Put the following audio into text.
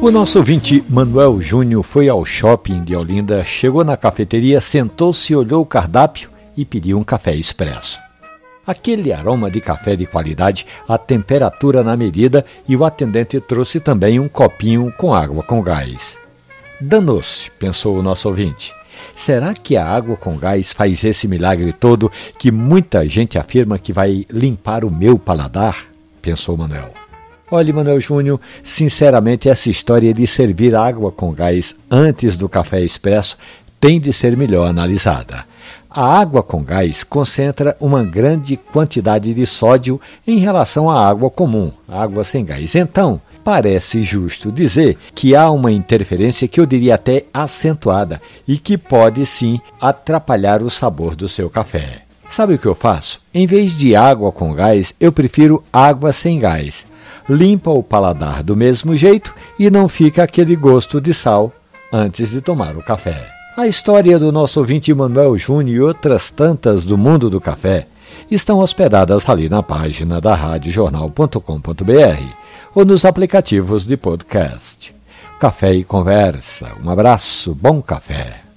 O nosso ouvinte Manuel Júnior foi ao shopping de Olinda, chegou na cafeteria, sentou-se, olhou o cardápio e pediu um café expresso. Aquele aroma de café de qualidade, a temperatura na medida e o atendente trouxe também um copinho com água com gás. Danou-se, pensou o nosso ouvinte. Será que a água com gás faz esse milagre todo que muita gente afirma que vai limpar o meu paladar? pensou Manuel. Olhe, Manuel Júnior, sinceramente, essa história de servir água com gás antes do café expresso tem de ser melhor analisada. A água com gás concentra uma grande quantidade de sódio em relação à água comum, água sem gás. Então, parece justo dizer que há uma interferência que eu diria até acentuada e que pode sim atrapalhar o sabor do seu café. Sabe o que eu faço? Em vez de água com gás, eu prefiro água sem gás. Limpa o paladar do mesmo jeito e não fica aquele gosto de sal antes de tomar o café. A história do nosso ouvinte Manuel Júnior e outras tantas do mundo do café estão hospedadas ali na página da radiojornal.com.br ou nos aplicativos de podcast. Café e Conversa. Um abraço, bom café.